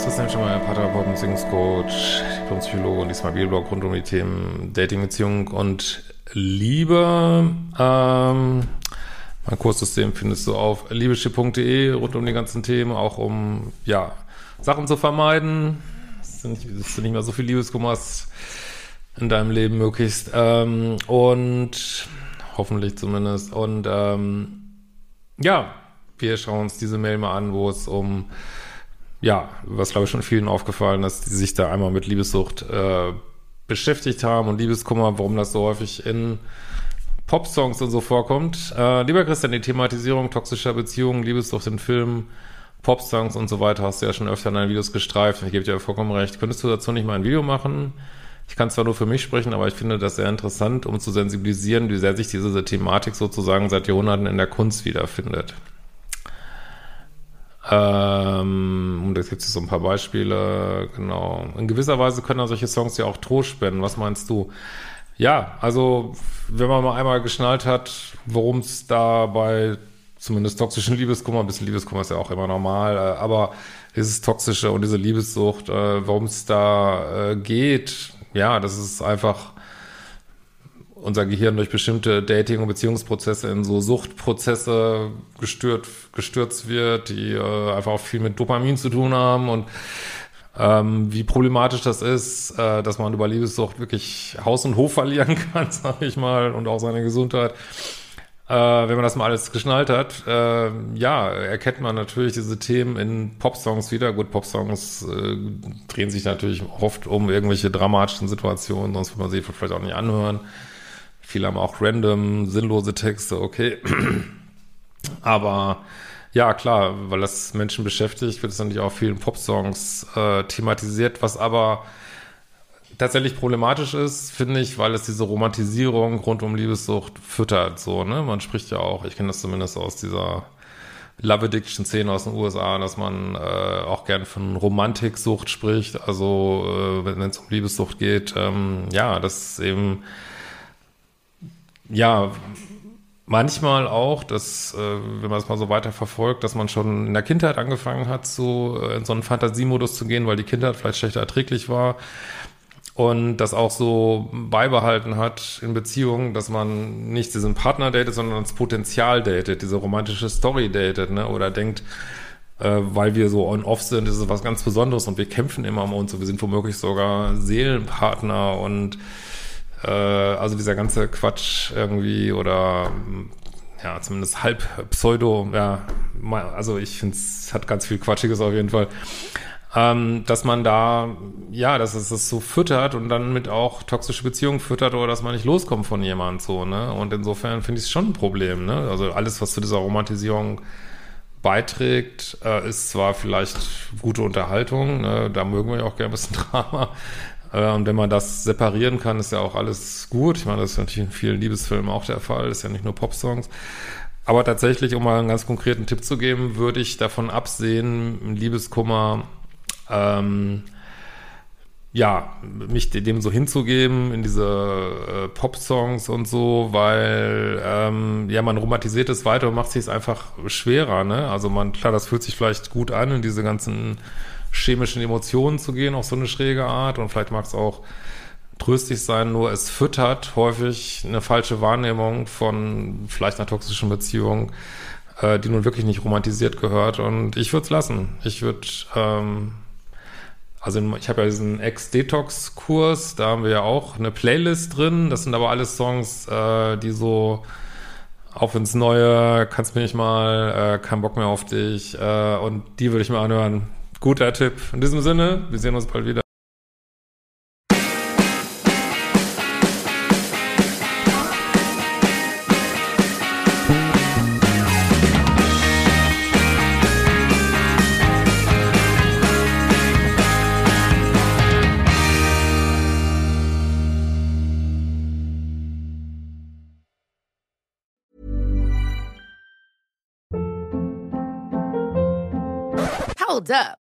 Das ist Christian Schemmer, Paartherapeut, Beziehungscoach, Diplompsychologe und diesmal Bioblog rund um die Themen Dating, Beziehung und Liebe. Ähm, mein Kurssystem findest du auf liebeschiff.de rund um die ganzen Themen, auch um, ja, Sachen zu vermeiden, dass du nicht, dass du nicht mehr so viel Liebeskummer hast in deinem Leben möglichst. Ähm, und hoffentlich zumindest. Und ähm, ja, wir schauen uns diese Mail mal an, wo es um ja, was glaube ich schon vielen aufgefallen ist, die sich da einmal mit Liebessucht äh, beschäftigt haben und Liebeskummer, warum das so häufig in Popsongs und so vorkommt. Äh, lieber Christian, die Thematisierung toxischer Beziehungen, Liebessucht in Filmen, Popsongs und so weiter hast du ja schon öfter in deinen Videos gestreift. Ich gebe dir vollkommen recht. Könntest du dazu nicht mal ein Video machen? Ich kann zwar nur für mich sprechen, aber ich finde das sehr interessant, um zu sensibilisieren, wie sehr sich diese Thematik sozusagen seit Jahrhunderten in der Kunst wiederfindet. Ähm, und jetzt gibt es so ein paar Beispiele, genau. In gewisser Weise können solche Songs ja auch Trost spenden. Was meinst du? Ja, also wenn man mal einmal geschnallt hat, worum es da bei zumindest toxischen Liebeskummer, ein bisschen Liebeskummer ist ja auch immer normal, äh, aber dieses Toxische und diese Liebessucht, äh, worum es da äh, geht, ja, das ist einfach unser Gehirn durch bestimmte Dating- und Beziehungsprozesse in so Suchtprozesse gestört, gestürzt wird, die äh, einfach auch viel mit Dopamin zu tun haben und ähm, wie problematisch das ist, äh, dass man über Liebessucht wirklich Haus und Hof verlieren kann, sag ich mal, und auch seine Gesundheit. Äh, wenn man das mal alles geschnallt hat, äh, ja, erkennt man natürlich diese Themen in Popsongs wieder. Gut, Popsongs äh, drehen sich natürlich oft um irgendwelche dramatischen Situationen, sonst würde man sie vielleicht auch nicht anhören. Viele haben auch random, sinnlose Texte, okay. Aber ja, klar, weil das Menschen beschäftigt, wird es natürlich auch vielen Popsongs äh, thematisiert, was aber tatsächlich problematisch ist, finde ich, weil es diese Romantisierung rund um Liebessucht füttert, so, ne? Man spricht ja auch, ich kenne das zumindest aus dieser Love Addiction Szene aus den USA, dass man äh, auch gern von Romantiksucht spricht, also äh, wenn es um Liebessucht geht, ähm, ja, das ist eben ja, manchmal auch, dass, äh, wenn man es mal so weiter verfolgt, dass man schon in der Kindheit angefangen hat, so äh, in so einen Fantasiemodus zu gehen, weil die Kindheit vielleicht schlechter erträglich war. Und das auch so beibehalten hat in Beziehungen, dass man nicht diesen Partner datet, sondern das Potenzial datet, diese romantische Story datet, ne, oder denkt, äh, weil wir so on-off sind, ist es was ganz Besonderes und wir kämpfen immer um uns und wir sind womöglich sogar Seelenpartner und also dieser ganze Quatsch irgendwie oder ja, zumindest halb Pseudo, ja, also ich finde es hat ganz viel Quatschiges auf jeden Fall. Ähm, dass man da, ja, dass es das so füttert und dann mit auch toxische Beziehungen füttert oder dass man nicht loskommt von jemandem so, ne? Und insofern finde ich es schon ein Problem, ne? Also alles, was zu dieser Romantisierung beiträgt, äh, ist zwar vielleicht gute Unterhaltung, ne? da mögen wir ja auch gerne ein bisschen Drama, äh, und wenn man das separieren kann, ist ja auch alles gut. Ich meine, das ist natürlich in vielen Liebesfilmen auch der Fall, ist ja nicht nur Popsongs. Aber tatsächlich, um mal einen ganz konkreten Tipp zu geben, würde ich davon absehen, Liebeskummer, ähm, ja, mich dem so hinzugeben in diese äh, Pop-Songs und so, weil ähm, ja, man romantisiert es weiter und macht sich es einfach schwerer, ne? Also man, klar, das fühlt sich vielleicht gut an in diese ganzen chemischen Emotionen zu gehen, auf so eine schräge Art. Und vielleicht mag es auch tröstlich sein, nur es füttert häufig eine falsche Wahrnehmung von vielleicht einer toxischen Beziehung, äh, die nun wirklich nicht romantisiert gehört. Und ich würde es lassen. Ich würde, ähm, Also ich habe ja diesen Ex-Detox-Kurs, da haben wir ja auch eine Playlist drin. Das sind aber alles Songs, äh, die so auf ins Neue, kannst mir nicht mal, äh, kein Bock mehr auf dich. Äh, und die würde ich mir anhören. Guter Tipp. In diesem Sinne, wir sehen uns bald wieder. Hold up.